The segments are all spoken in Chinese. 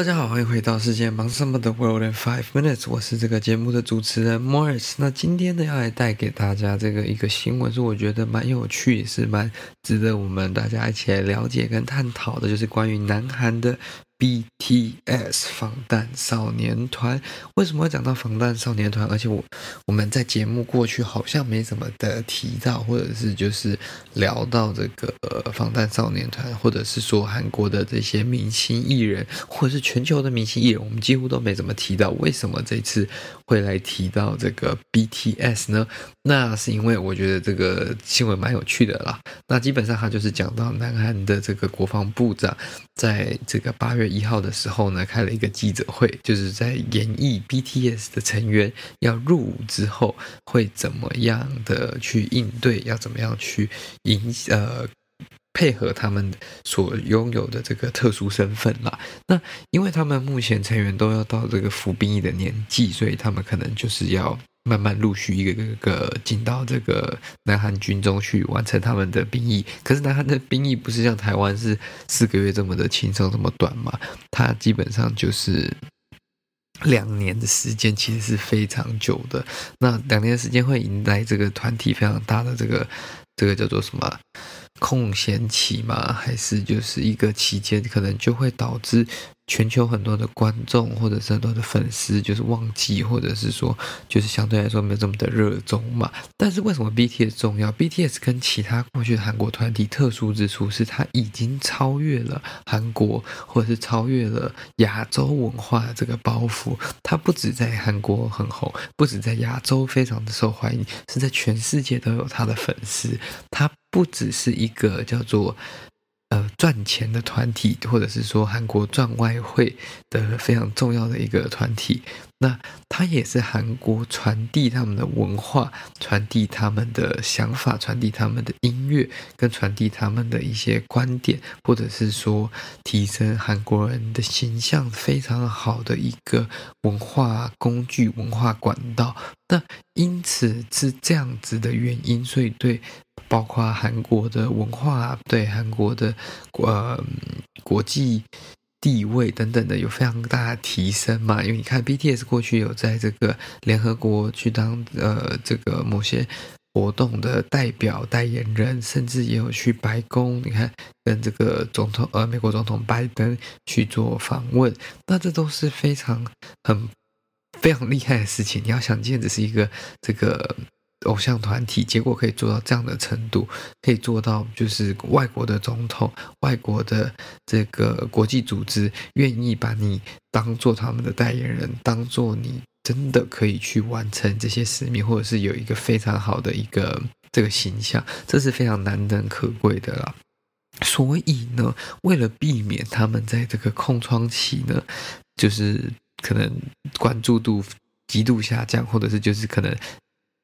大家好，欢迎回到世界忙什么的 World in Five Minutes，我是这个节目的主持人 Morris。那今天呢，要来带给大家这个一个新闻，是我觉得蛮有趣，也是蛮值得我们大家一起来了解跟探讨的，就是关于南韩的。BTS 防弹少年团，为什么会讲到防弹少年团？而且我我们在节目过去好像没怎么的提到，或者是就是聊到这个防弹少年团，或者是说韩国的这些明星艺人，或者是全球的明星艺人，我们几乎都没怎么提到。为什么这次会来提到这个 BTS 呢？那是因为我觉得这个新闻蛮有趣的啦。那基本上他就是讲到南韩的这个国防部长在这个八月。一号的时候呢，开了一个记者会，就是在演绎 BTS 的成员要入伍之后会怎么样的去应对，要怎么样去影呃配合他们所拥有的这个特殊身份啦。那因为他们目前成员都要到这个服兵役的年纪，所以他们可能就是要。慢慢陆续一个一个个进到这个南韩军中去完成他们的兵役，可是南韩的兵役不是像台湾是四个月这么的轻松这么短嘛？它基本上就是两年的时间，其实是非常久的。那两年的时间会迎来这个团体非常大的这个这个叫做什么空闲期吗？还是就是一个期间，可能就会导致。全球很多的观众或者是很多的粉丝，就是忘记，或者是说，就是相对来说没有这么的热衷嘛。但是为什么 BTS 重要？BTS 跟其他过去的韩国团体特殊之处是，它已经超越了韩国，或者是超越了亚洲文化的这个包袱。它不止在韩国很红，不止在亚洲非常的受欢迎，是在全世界都有它的粉丝。它不只是一个叫做。呃，赚钱的团体，或者是说韩国赚外汇的非常重要的一个团体，那它也是韩国传递他们的文化、传递他们的想法、传递他们的音乐，跟传递他们的一些观点，或者是说提升韩国人的形象非常好的一个文化工具、文化管道。那因此是这样子的原因，所以对。包括韩国的文化，对韩国的呃国际地位等等的有非常大的提升嘛？因为你看 BTS 过去有在这个联合国去当呃这个某些活动的代表代言人，甚至也有去白宫，你看跟这个总统呃美国总统拜登去做访问，那这都是非常很非常厉害的事情。你要想见，只是一个这个。偶像团体，结果可以做到这样的程度，可以做到就是外国的总统、外国的这个国际组织愿意把你当做他们的代言人，当做你真的可以去完成这些使命，或者是有一个非常好的一个这个形象，这是非常难能可贵的啦。所以呢，为了避免他们在这个空窗期呢，就是可能关注度极度下降，或者是就是可能。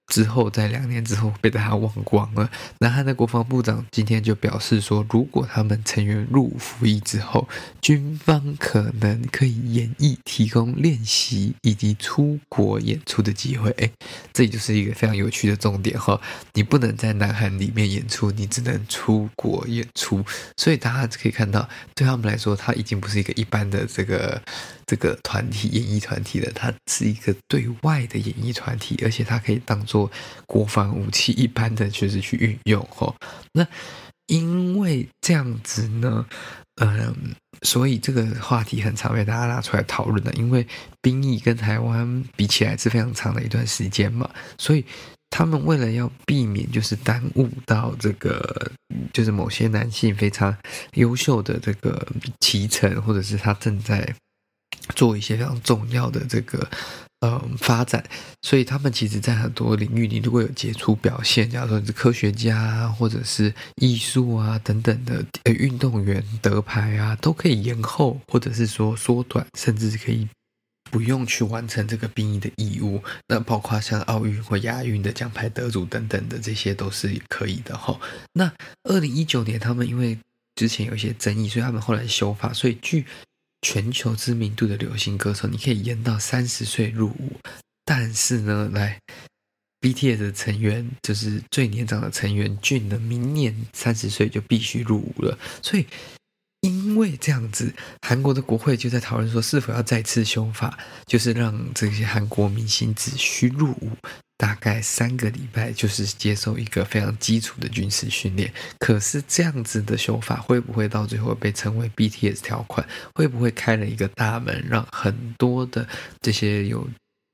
之后，在两年之后被大家忘光了。南韩的国防部长今天就表示说，如果他们成员入伍服役之后，军方可能可以演绎提供练习以及出国演出的机会。哎，这就是一个非常有趣的重点哈。你不能在南韩里面演出，你只能出国演出。所以大家可以看到，对他们来说，他已经不是一个一般的这个这个团体演艺团体的，它是一个对外的演艺团体，而且它可以当做。国防武器一般的就是去运用吼，那因为这样子呢，嗯，所以这个话题很常被大家拿出来讨论的。因为兵役跟台湾比起来是非常长的一段时间嘛，所以他们为了要避免就是耽误到这个，就是某些男性非常优秀的这个期程，或者是他正在做一些非常重要的这个。嗯，发展，所以他们其实，在很多领域，你如果有杰出表现，假如说你是科学家啊，或者是艺术啊等等的，呃，运动员得牌啊，都可以延后，或者是说缩短，甚至是可以不用去完成这个兵役的义务。那包括像奥运或亚运的奖牌得主等等的，这些都是可以的哈。那二零一九年，他们因为之前有一些争议，所以他们后来修法，所以据。全球知名度的流行歌手，你可以延到三十岁入伍，但是呢，来 BTS 的成员就是最年长的成员俊呢，明年三十岁就必须入伍了。所以，因为这样子，韩国的国会就在讨论说，是否要再次修法，就是让这些韩国明星只需入伍。大概三个礼拜就是接受一个非常基础的军事训练，可是这样子的修法会不会到最后被称为 BTS 条款？会不会开了一个大门，让很多的这些有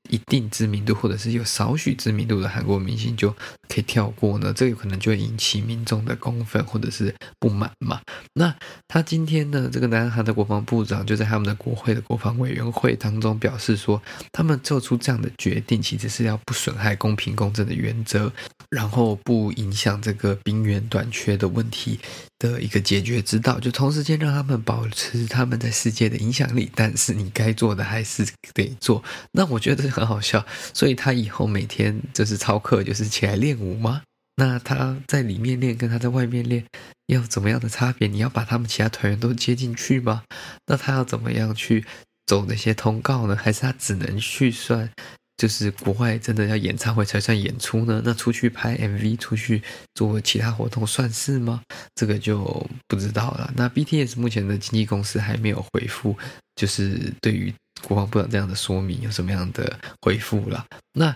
一定知名度或者是有少许知名度的韩国明星就可以跳过呢？这有可能就会引起民众的公愤或者是不满嘛？那他今天呢，这个南韩的国防部长就在他们的国会的国防委员会当中表示说，他们做出这样的决定，其实是要不损害公平公正的原则，然后不影响这个兵员短缺的问题的一个解决之道，就同时间让他们保持他们在世界的影响力，但是你该做的还是得做。那我觉得很好笑，所以他以后每天就是操课，就是起来练舞吗？那他在里面练跟他在外面练要怎么样的差别？你要把他们其他团员都接进去吗？那他要怎么样去走那些通告呢？还是他只能去算？就是国外真的要演唱会才算演出呢？那出去拍 MV、出去做其他活动算是吗？这个就不知道了。那 BTS 目前的经纪公司还没有回复，就是对于国防部长这样的说明有什么样的回复了？那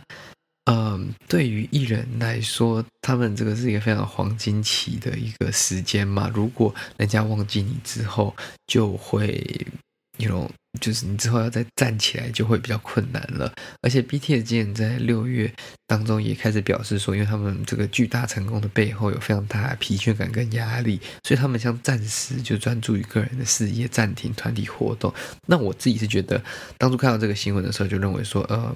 嗯，对于艺人来说，他们这个是一个非常黄金期的一个时间嘛。如果人家忘记你之后，就会有。就是你之后要再站起来就会比较困难了，而且 BTS 今年在六月当中也开始表示说，因为他们这个巨大成功的背后有非常大的疲倦感跟压力，所以他们想暂时就专注于个人的事业，暂停团体活动。那我自己是觉得，当初看到这个新闻的时候，就认为说，嗯，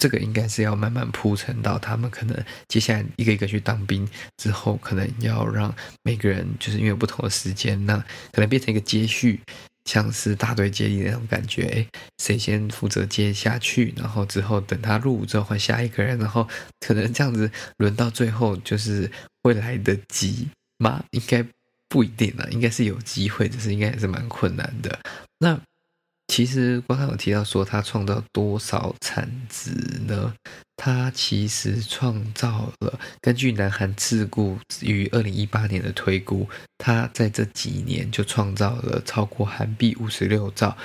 这个应该是要慢慢铺陈到他们可能接下来一个一个去当兵之后，可能要让每个人就是因为有不同的时间，那可能变成一个接续。像是大队接力那种感觉，哎，谁先负责接下去，然后之后等他入伍之后换下一个人，然后可能这样子轮到最后就是会来得及吗？应该不一定啊，应该是有机会，只是应该也是蛮困难的。那。其实刚才有提到说他创造多少产值呢？他其实创造了，根据南韩智库于二零一八年的推估，他在这几年就创造了超过韩币五十六兆，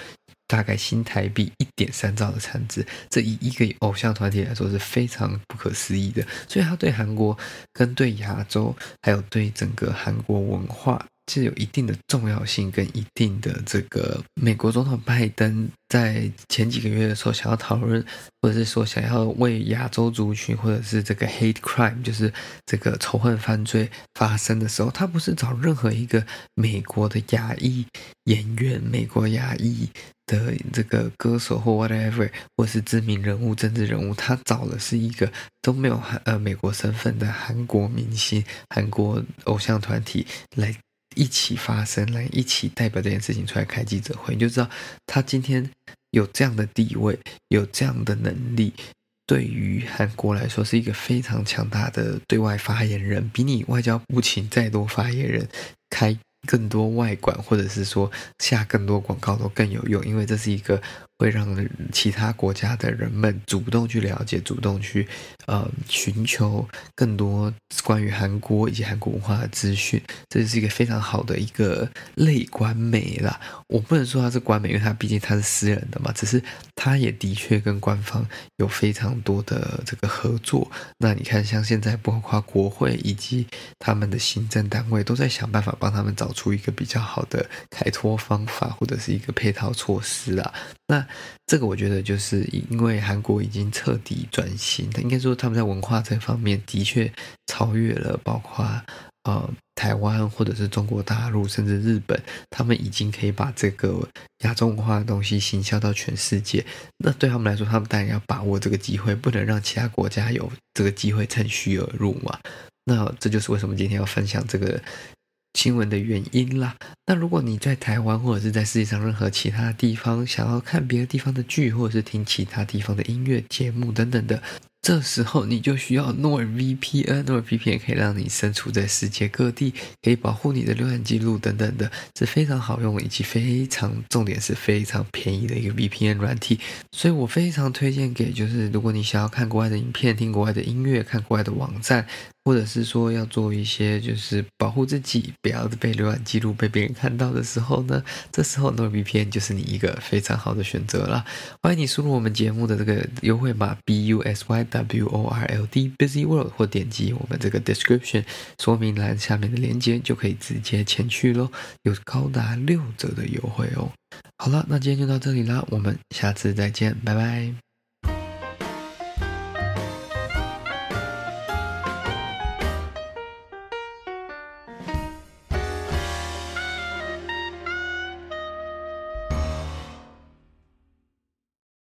大概新台币一点三兆的产值。这以一个偶像团体来说是非常不可思议的。所以他对韩国、跟对亚洲，还有对整个韩国文化。是有一定的重要性跟一定的这个，美国总统拜登在前几个月的时候想要讨论，或者是说想要为亚洲族群或者是这个 hate crime，就是这个仇恨犯罪发生的时候，他不是找任何一个美国的亚裔演员、美国亚裔的这个歌手或 whatever，或是知名人物、政治人物，他找的是一个都没有韩呃美国身份的韩国明星、韩国偶像团体来。一起发声来，一起代表这件事情出来开记者会，你就知道他今天有这样的地位，有这样的能力，对于韩国来说是一个非常强大的对外发言人，比你外交部请再多发言人开更多外馆，或者是说下更多广告都更有用，因为这是一个。会让其他国家的人们主动去了解，主动去呃寻求更多关于韩国以及韩国文化的资讯，这是一个非常好的一个类官媒啦。我不能说它是官媒，因为它毕竟它是私人的嘛。只是它也的确跟官方有非常多的这个合作。那你看，像现在包括国会以及他们的行政单位都在想办法帮他们找出一个比较好的开脱方法，或者是一个配套措施啦。那这个我觉得就是因为韩国已经彻底转型，应该说他们在文化这方面的确超越了包括呃台湾或者是中国大陆，甚至日本，他们已经可以把这个亚洲文化的东西行销到全世界。那对他们来说，他们当然要把握这个机会，不能让其他国家有这个机会趁虚而入嘛。那这就是为什么今天要分享这个新闻的原因啦。那如果你在台湾或者是在世界上任何其他地方，想要看别的地方的剧，或者是听其他地方的音乐节目等等的。这时候你就需要 NordVPN，NordVPN 可以让你身处在世界各地，可以保护你的浏览记录等等的，是非常好用以及非常重点是非常便宜的一个 VPN 软体，所以我非常推荐给就是如果你想要看国外的影片、听国外的音乐、看国外的网站，或者是说要做一些就是保护自己不要被浏览记录被别人看到的时候呢，这时候糯米片就是你一个非常好的选择了。欢迎你输入我们节目的这个优惠码 BUSY。W O R L D Busy World，或点击我们这个 description 说明栏下面的链接，就可以直接前去喽，有高达六折的优惠哦。好了，那今天就到这里啦，我们下次再见，拜拜。